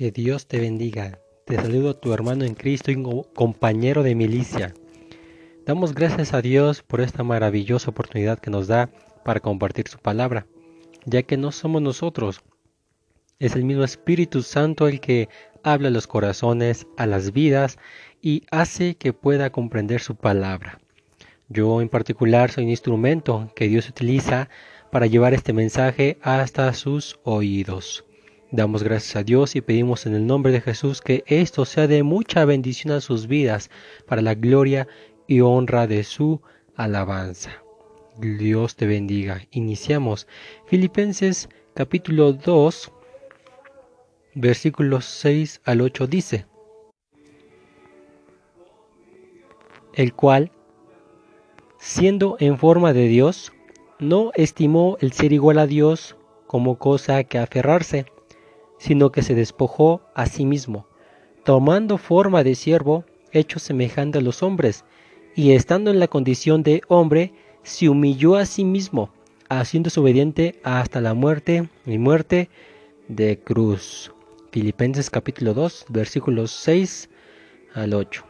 Que Dios te bendiga. Te saludo tu hermano en Cristo y compañero de milicia. Damos gracias a Dios por esta maravillosa oportunidad que nos da para compartir su palabra, ya que no somos nosotros, es el mismo Espíritu Santo el que habla a los corazones, a las vidas y hace que pueda comprender su palabra. Yo en particular soy un instrumento que Dios utiliza para llevar este mensaje hasta sus oídos. Damos gracias a Dios y pedimos en el nombre de Jesús que esto sea de mucha bendición a sus vidas para la gloria y honra de su alabanza. Dios te bendiga. Iniciamos Filipenses capítulo 2 versículos 6 al 8 dice, el cual, siendo en forma de Dios, no estimó el ser igual a Dios como cosa que aferrarse, sino que se despojó a sí mismo, tomando forma de siervo, hecho semejante a los hombres, y estando en la condición de hombre, se humilló a sí mismo, haciéndose obediente hasta la muerte y muerte de cruz. Filipenses capítulo 2, versículos 6 al 8.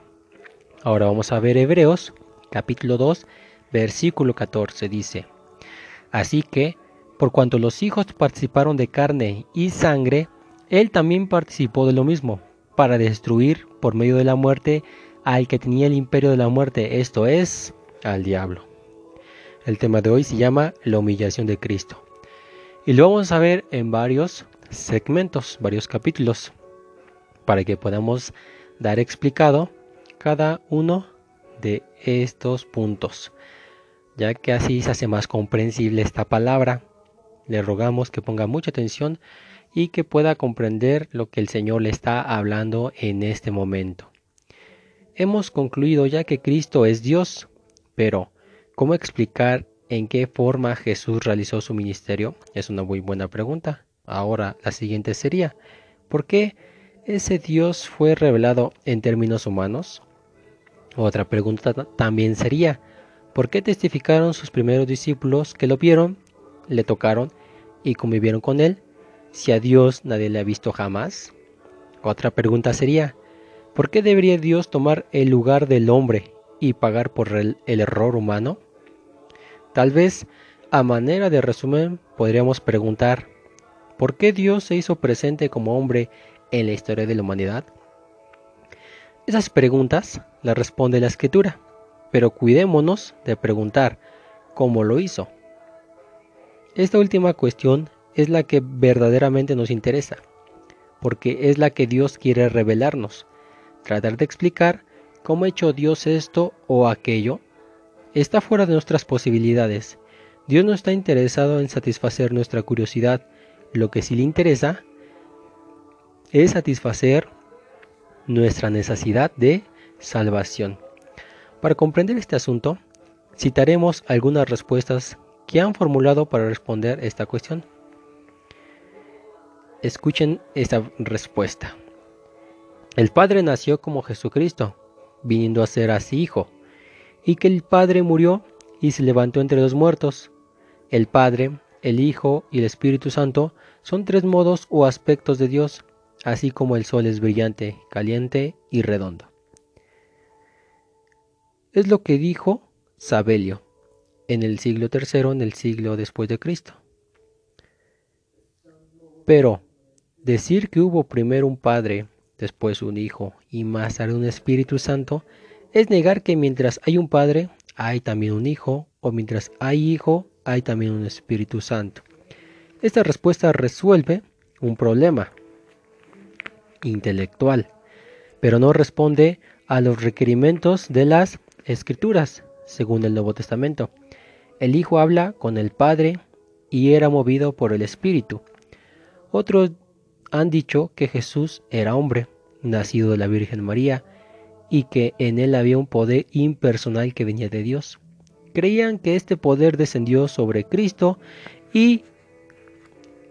Ahora vamos a ver Hebreos capítulo 2, versículo 14. Dice, Así que, por cuanto los hijos participaron de carne y sangre, él también participó de lo mismo, para destruir por medio de la muerte al que tenía el imperio de la muerte, esto es, al diablo. El tema de hoy se llama la humillación de Cristo. Y lo vamos a ver en varios segmentos, varios capítulos, para que podamos dar explicado cada uno de estos puntos, ya que así se hace más comprensible esta palabra. Le rogamos que ponga mucha atención y que pueda comprender lo que el Señor le está hablando en este momento. Hemos concluido ya que Cristo es Dios, pero ¿cómo explicar en qué forma Jesús realizó su ministerio? Es una muy buena pregunta. Ahora la siguiente sería, ¿por qué ese Dios fue revelado en términos humanos? Otra pregunta también sería, ¿por qué testificaron sus primeros discípulos que lo vieron, le tocaron y convivieron con él, si a Dios nadie le ha visto jamás? Otra pregunta sería, ¿por qué debería Dios tomar el lugar del hombre y pagar por el, error humano? Tal vez, a manera de resumen, podríamos preguntar, ¿Por qué Dios se hizo presente como hombre en la historia de la humanidad? Esas preguntas las responde la escritura, pero cuidémonos de preguntar cómo lo hizo. Esta última cuestión es la que verdaderamente nos interesa, porque es la que Dios quiere revelarnos. Tratar de explicar cómo ha hecho Dios esto o aquello está fuera de nuestras posibilidades. Dios no está interesado en satisfacer nuestra curiosidad, lo que sí le interesa es satisfacer nuestra necesidad de salvación. Para comprender este asunto, citaremos algunas respuestas que han formulado para responder esta cuestión. Escuchen esta respuesta. El Padre nació como Jesucristo, viniendo a ser así hijo, y que el Padre murió y se levantó entre los muertos. El Padre el Hijo y el Espíritu Santo son tres modos o aspectos de Dios, así como el Sol es brillante, caliente y redondo. Es lo que dijo Sabelio en el siglo III, en el siglo después de Cristo. Pero decir que hubo primero un Padre, después un Hijo y más tarde un Espíritu Santo, es negar que mientras hay un Padre, hay también un Hijo, o mientras hay Hijo, hay también un Espíritu Santo. Esta respuesta resuelve un problema intelectual, pero no responde a los requerimientos de las Escrituras, según el Nuevo Testamento. El Hijo habla con el Padre y era movido por el Espíritu. Otros han dicho que Jesús era hombre, nacido de la Virgen María, y que en él había un poder impersonal que venía de Dios creían que este poder descendió sobre Cristo y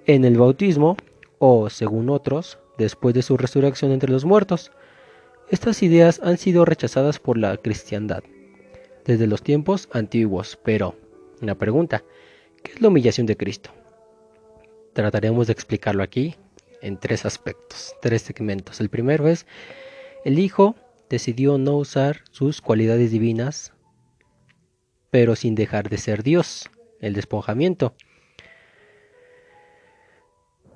en el bautismo, o según otros, después de su resurrección entre los muertos. Estas ideas han sido rechazadas por la cristiandad desde los tiempos antiguos, pero, una pregunta, ¿qué es la humillación de Cristo? Trataremos de explicarlo aquí en tres aspectos, tres segmentos. El primero es, el Hijo decidió no usar sus cualidades divinas, pero sin dejar de ser Dios, el despojamiento.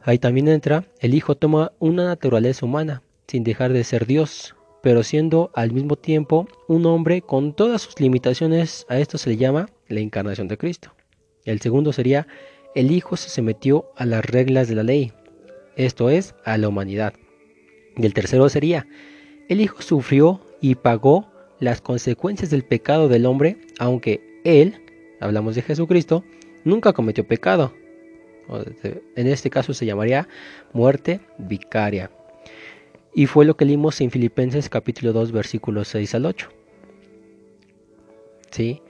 Ahí también entra, el Hijo toma una naturaleza humana, sin dejar de ser Dios, pero siendo al mismo tiempo un hombre con todas sus limitaciones, a esto se le llama la encarnación de Cristo. El segundo sería, el Hijo se sometió a las reglas de la ley, esto es, a la humanidad. Y el tercero sería, el Hijo sufrió y pagó las consecuencias del pecado del hombre, aunque Él, hablamos de Jesucristo, nunca cometió pecado. En este caso se llamaría muerte vicaria. Y fue lo que leímos en Filipenses capítulo 2 versículos 6 al 8. ¿Sí?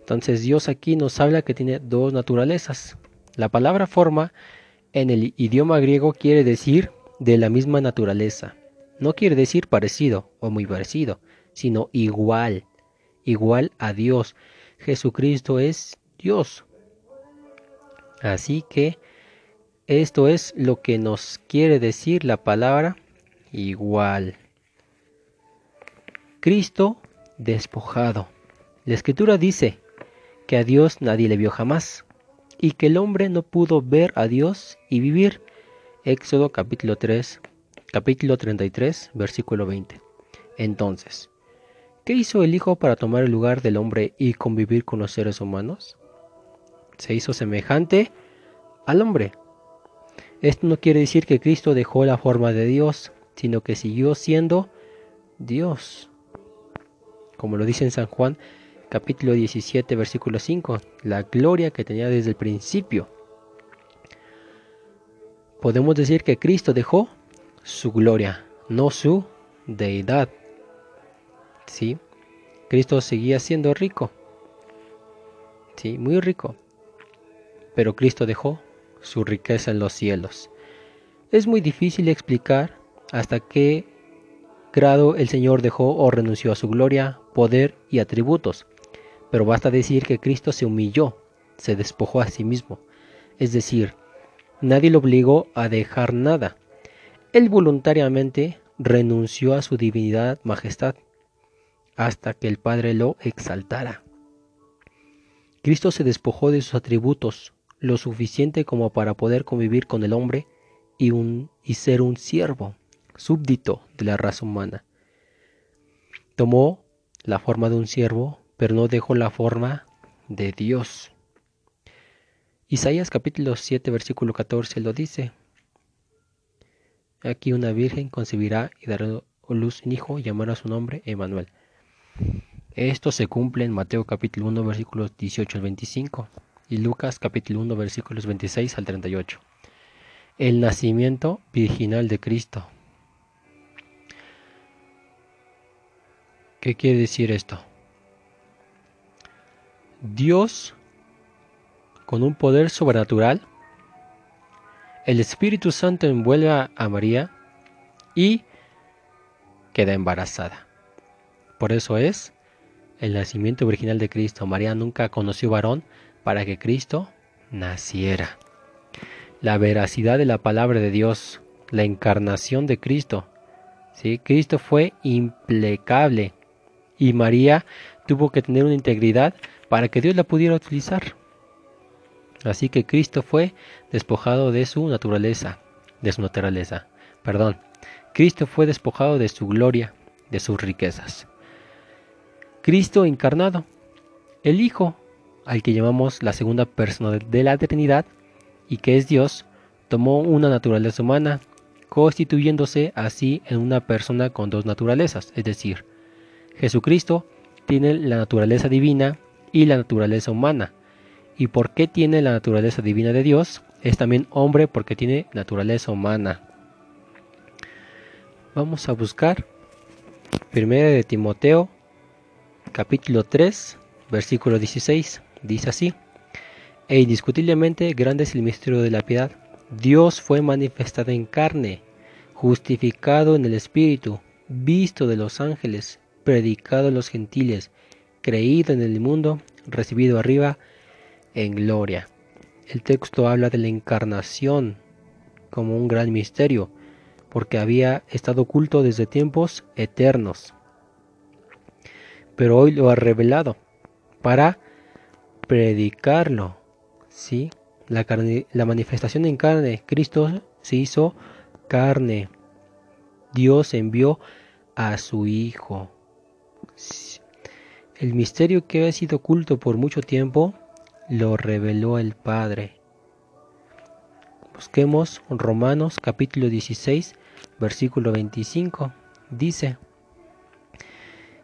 Entonces Dios aquí nos habla que tiene dos naturalezas. La palabra forma en el idioma griego quiere decir de la misma naturaleza. No quiere decir parecido o muy parecido, sino igual, igual a Dios. Jesucristo es Dios. Así que esto es lo que nos quiere decir la palabra igual. Cristo despojado. La escritura dice que a Dios nadie le vio jamás y que el hombre no pudo ver a Dios y vivir. Éxodo capítulo 3, capítulo 33, versículo 20. Entonces, ¿qué hizo el Hijo para tomar el lugar del hombre y convivir con los seres humanos? Se hizo semejante al hombre. Esto no quiere decir que Cristo dejó la forma de Dios, sino que siguió siendo Dios. Como lo dice en San Juan capítulo 17, versículo 5, la gloria que tenía desde el principio. Podemos decir que Cristo dejó su gloria, no su deidad. ¿Sí? Cristo seguía siendo rico. Sí, muy rico. Pero Cristo dejó su riqueza en los cielos. Es muy difícil explicar hasta qué grado el Señor dejó o renunció a su gloria, poder y atributos pero basta decir que Cristo se humilló, se despojó a sí mismo, es decir, nadie lo obligó a dejar nada. Él voluntariamente renunció a su divinidad, majestad, hasta que el Padre lo exaltara. Cristo se despojó de sus atributos, lo suficiente como para poder convivir con el hombre y, un, y ser un siervo, súbdito de la raza humana. Tomó la forma de un siervo pero no dejó la forma de Dios. Isaías capítulo 7 versículo 14 lo dice. Aquí una virgen concebirá y dará luz un hijo y llamará su nombre Emanuel. Esto se cumple en Mateo capítulo 1 versículos 18 al 25 y Lucas capítulo 1 versículos 26 al 38. El nacimiento virginal de Cristo. ¿Qué quiere decir esto? Dios, con un poder sobrenatural, el Espíritu Santo envuelve a María y queda embarazada. Por eso es el nacimiento original de Cristo. María nunca conoció varón para que Cristo naciera. La veracidad de la palabra de Dios, la encarnación de Cristo. ¿sí? Cristo fue impecable y María tuvo que tener una integridad para que Dios la pudiera utilizar. Así que Cristo fue despojado de su naturaleza, de su naturaleza, perdón. Cristo fue despojado de su gloria, de sus riquezas. Cristo encarnado, el Hijo, al que llamamos la segunda persona de la Trinidad y que es Dios, tomó una naturaleza humana, constituyéndose así en una persona con dos naturalezas, es decir, Jesucristo tiene la naturaleza divina y la naturaleza humana. ¿Y por qué tiene la naturaleza divina de Dios? Es también hombre porque tiene naturaleza humana. Vamos a buscar 1 de Timoteo capítulo 3 versículo 16. Dice así. E indiscutiblemente grande es el misterio de la piedad. Dios fue manifestado en carne, justificado en el Espíritu, visto de los ángeles, predicado a los gentiles, creído en el mundo, recibido arriba en gloria. El texto habla de la encarnación como un gran misterio, porque había estado oculto desde tiempos eternos. Pero hoy lo ha revelado para predicarlo. ¿sí? La, la manifestación en carne, Cristo se hizo carne. Dios envió a su Hijo. El misterio que ha sido oculto por mucho tiempo lo reveló el Padre. Busquemos Romanos capítulo 16, versículo 25. Dice,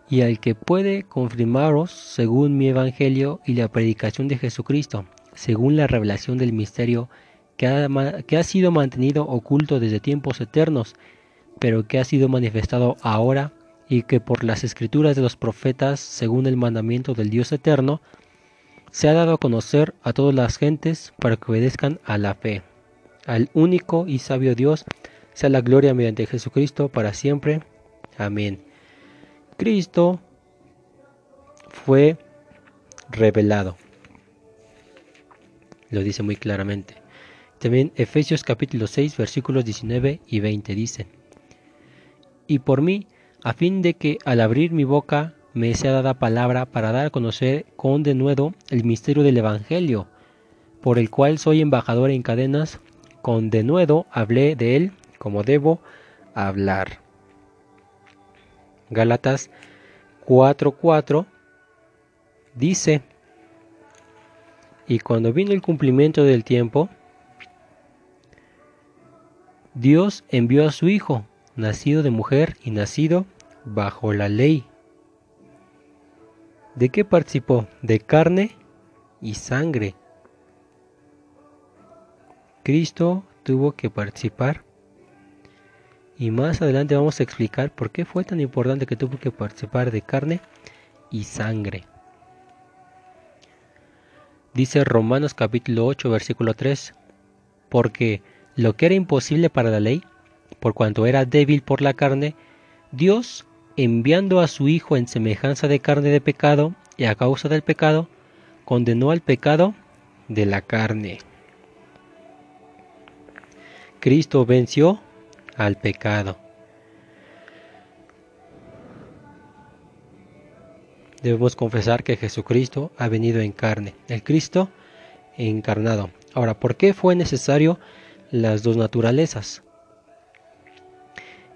y al que puede confirmaros según mi evangelio y la predicación de Jesucristo, según la revelación del misterio que ha, que ha sido mantenido oculto desde tiempos eternos, pero que ha sido manifestado ahora y que por las escrituras de los profetas, según el mandamiento del Dios eterno, se ha dado a conocer a todas las gentes para que obedezcan a la fe. Al único y sabio Dios sea la gloria mediante Jesucristo para siempre. Amén. Cristo fue revelado. Lo dice muy claramente. También Efesios capítulo 6 versículos 19 y 20 dicen. Y por mí, a fin de que al abrir mi boca me sea dada palabra para dar a conocer con denuedo el misterio del Evangelio, por el cual soy embajador en cadenas, con denuedo hablé de él como debo hablar. Gálatas 4:4 dice, y cuando vino el cumplimiento del tiempo, Dios envió a su Hijo, nacido de mujer y nacido bajo la ley. ¿De qué participó? De carne y sangre. Cristo tuvo que participar y más adelante vamos a explicar por qué fue tan importante que tuvo que participar de carne y sangre. Dice Romanos capítulo 8 versículo 3, porque lo que era imposible para la ley, por cuanto era débil por la carne, Dios, enviando a su Hijo en semejanza de carne de pecado y a causa del pecado, condenó al pecado de la carne. Cristo venció al pecado. Debemos confesar que Jesucristo ha venido en carne, el Cristo encarnado. Ahora, ¿por qué fue necesario las dos naturalezas?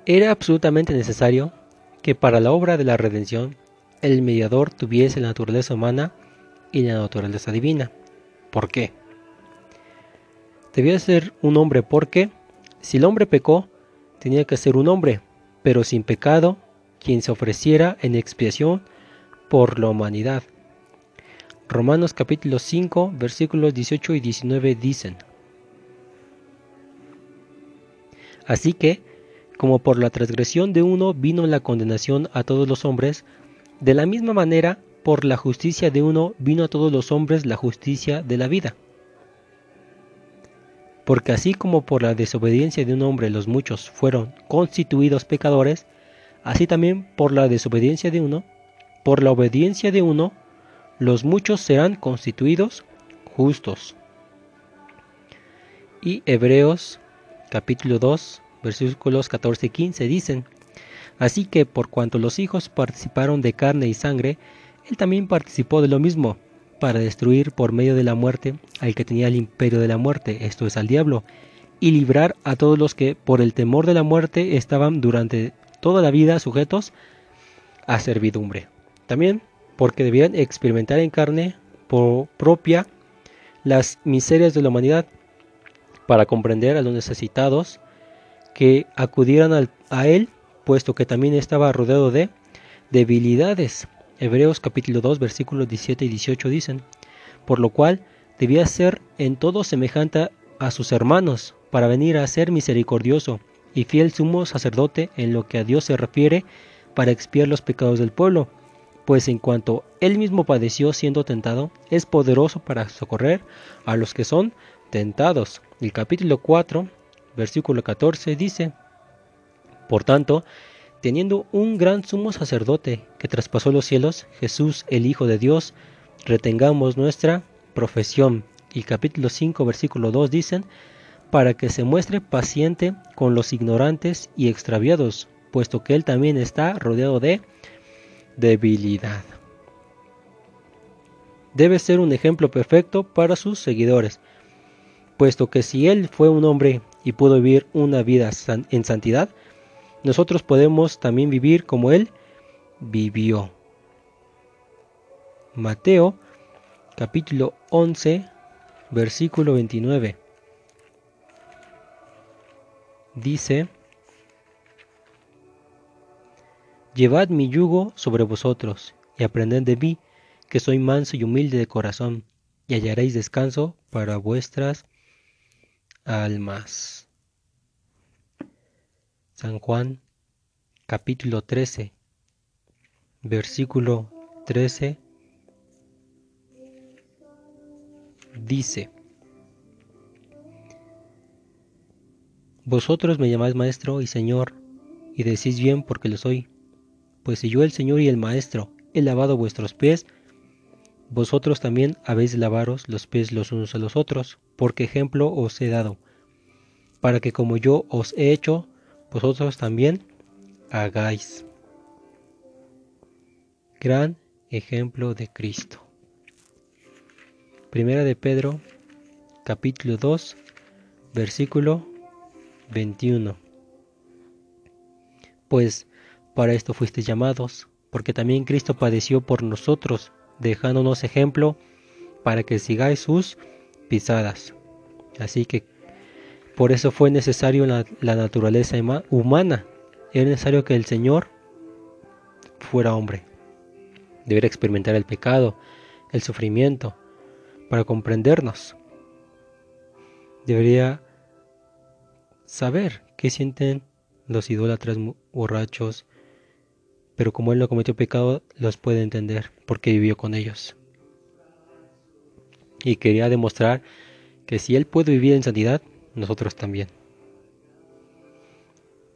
Era absolutamente necesario que para la obra de la redención el mediador tuviese la naturaleza humana y la naturaleza divina. ¿Por qué? Debía ser un hombre porque si el hombre pecó, tenía que ser un hombre, pero sin pecado, quien se ofreciera en expiación por la humanidad. Romanos capítulo 5 versículos 18 y 19 dicen, Así que, como por la transgresión de uno vino la condenación a todos los hombres, de la misma manera, por la justicia de uno vino a todos los hombres la justicia de la vida porque así como por la desobediencia de un hombre los muchos fueron constituidos pecadores, así también por la desobediencia de uno, por la obediencia de uno, los muchos serán constituidos justos. Y Hebreos capítulo 2 versículos 14 y 15 dicen, Así que por cuanto los hijos participaron de carne y sangre, él también participó de lo mismo, para destruir por medio de la muerte al que tenía el imperio de la muerte, esto es al diablo, y librar a todos los que por el temor de la muerte estaban durante toda la vida sujetos a servidumbre. También porque debían experimentar en carne propia las miserias de la humanidad para comprender a los necesitados que acudieran a él, puesto que también estaba rodeado de debilidades Hebreos capítulo 2 versículos 17 y 18 dicen, por lo cual debía ser en todo semejante a sus hermanos, para venir a ser misericordioso y fiel sumo sacerdote en lo que a Dios se refiere, para expiar los pecados del pueblo, pues en cuanto él mismo padeció siendo tentado, es poderoso para socorrer a los que son tentados. El capítulo 4, versículo 14 dice, Por tanto, teniendo un gran sumo sacerdote que traspasó los cielos, Jesús el Hijo de Dios, retengamos nuestra profesión. Y capítulo 5, versículo 2 dicen, para que se muestre paciente con los ignorantes y extraviados, puesto que él también está rodeado de debilidad. Debe ser un ejemplo perfecto para sus seguidores, puesto que si él fue un hombre y pudo vivir una vida en santidad, nosotros podemos también vivir como él vivió. Mateo capítulo 11 versículo 29 dice, Llevad mi yugo sobre vosotros y aprended de mí, que soy manso y humilde de corazón, y hallaréis descanso para vuestras almas. San Juan capítulo 13, versículo 13 dice, Vosotros me llamáis maestro y señor, y decís bien porque lo soy. Pues si yo el Señor y el Maestro he lavado vuestros pies, vosotros también habéis lavaros los pies los unos a los otros, porque ejemplo os he dado, para que como yo os he hecho, vosotros también hagáis. Gran ejemplo de Cristo. Primera de Pedro, capítulo 2, versículo 21. Pues para esto fuisteis llamados, porque también Cristo padeció por nosotros, dejándonos ejemplo para que sigáis sus pisadas. Así que por eso fue necesario la, naturaleza humana. Era necesario que el Señor fuera hombre. Debería experimentar el pecado, el sufrimiento, para comprendernos. Debería saber qué sienten los idólatras borrachos, pero como él no cometió pecado, los puede entender porque vivió con ellos. Y quería demostrar que si él puede vivir en santidad, nosotros también.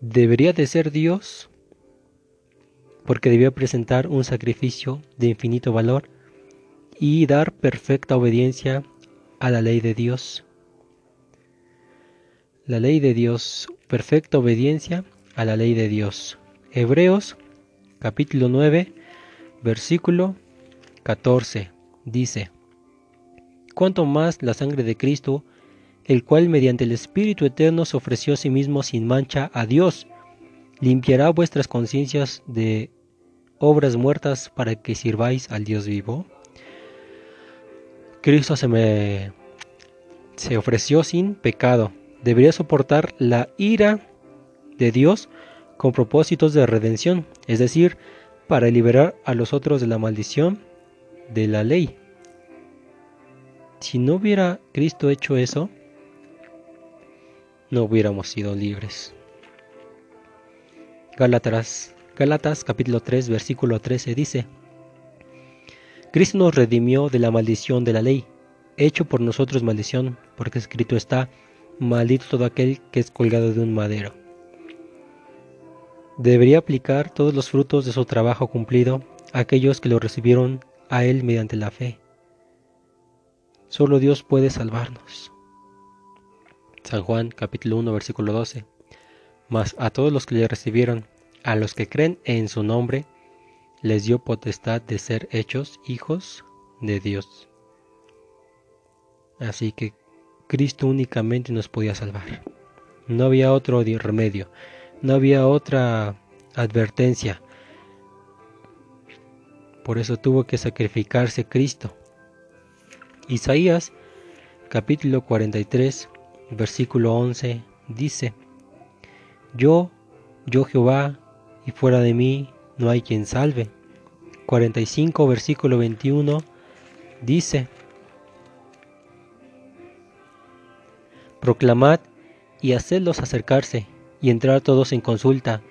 Debería de ser Dios porque debía presentar un sacrificio de infinito valor y dar perfecta obediencia a la ley de Dios la ley de Dios, perfecta obediencia a la ley de Dios. Hebreos capítulo 9, versículo 14 dice, Cuanto más la sangre de Cristo, el cual mediante el Espíritu Eterno se ofreció a sí mismo sin mancha a Dios, limpiará vuestras conciencias de obras muertas para que sirváis al Dios vivo. Cristo se me se ofreció sin pecado debería soportar la ira de Dios con propósitos de redención, es decir, para liberar a los otros de la maldición de la ley. Si no hubiera Cristo hecho eso, no hubiéramos sido libres. Gálatas, Gálatas capítulo 3 versículo 13 dice, Cristo nos redimió de la maldición de la ley, hecho por nosotros maldición, porque escrito está, maldito todo aquel que es colgado de un madero. Debería aplicar todos los frutos de su trabajo cumplido a aquellos que lo recibieron a Él mediante la fe. Solo Dios puede salvarnos. San Juan capítulo 1 versículo 12. Mas a todos los que le recibieron, a los que creen en su nombre, les dio potestad de ser hechos hijos de Dios. Así que Cristo únicamente nos podía salvar. No había otro remedio, no había otra advertencia. Por eso tuvo que sacrificarse Cristo. Isaías capítulo 43 versículo 11 dice, Yo, yo Jehová, y fuera de mí no hay quien salve. 45 versículo 21 dice, Proclamad y hacedlos acercarse y entrar todos en consulta.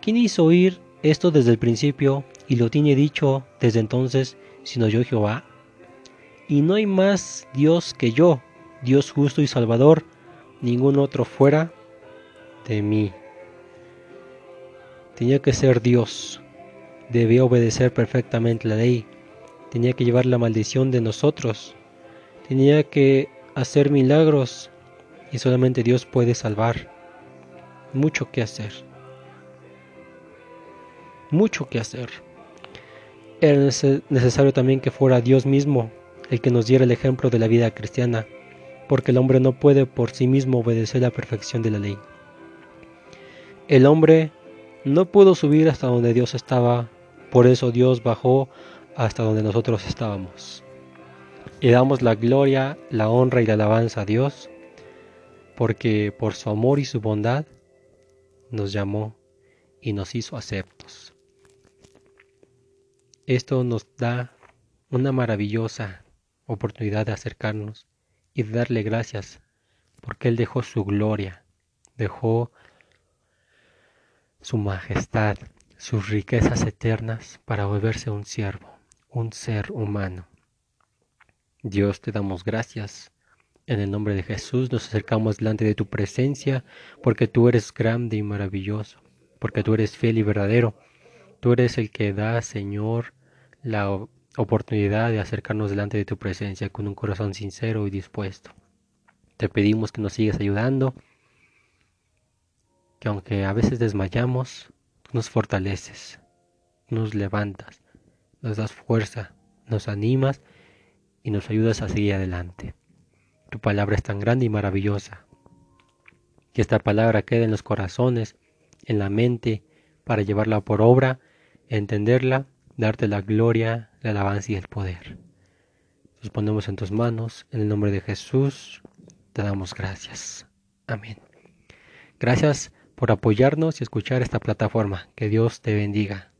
¿Quién hizo oír esto desde el principio y lo tiene dicho desde entonces, sino yo Jehová? Y no hay más Dios que yo, Dios justo y salvador, ningún otro fuera de mí. Tenía que ser Dios, debía obedecer perfectamente la ley, tenía que llevar la maldición de nosotros, tenía que hacer milagros y solamente Dios puede salvar. Mucho que hacer. Mucho que hacer. Era necesario también que fuera Dios mismo el que nos diera el ejemplo de la vida cristiana, porque el hombre no puede por sí mismo obedecer la perfección de la ley. El hombre no pudo subir hasta donde Dios estaba, por eso Dios bajó hasta donde nosotros estábamos. Y damos la gloria, la honra y la alabanza a Dios, porque por su amor y su bondad nos llamó y nos hizo aceptos. Esto nos da una maravillosa oportunidad de acercarnos y de darle gracias, porque Él dejó su gloria, dejó su majestad, sus riquezas eternas para volverse un siervo, un ser humano. Dios te damos gracias. En el nombre de Jesús nos acercamos delante de tu presencia porque tú eres grande y maravilloso, porque tú eres fiel y verdadero. Tú eres el que da, Señor, la oportunidad de acercarnos delante de tu presencia con un corazón sincero y dispuesto. Te pedimos que nos sigas ayudando que aunque a veces desmayamos, nos fortaleces, nos levantas, nos das fuerza, nos animas y nos ayudas a seguir adelante. Tu palabra es tan grande y maravillosa. Que esta palabra quede en los corazones, en la mente, para llevarla por obra, entenderla, darte la gloria, la alabanza y el poder. Nos ponemos en tus manos, en el nombre de Jesús, te damos gracias. Amén. Gracias por apoyarnos y escuchar esta plataforma. Que Dios te bendiga.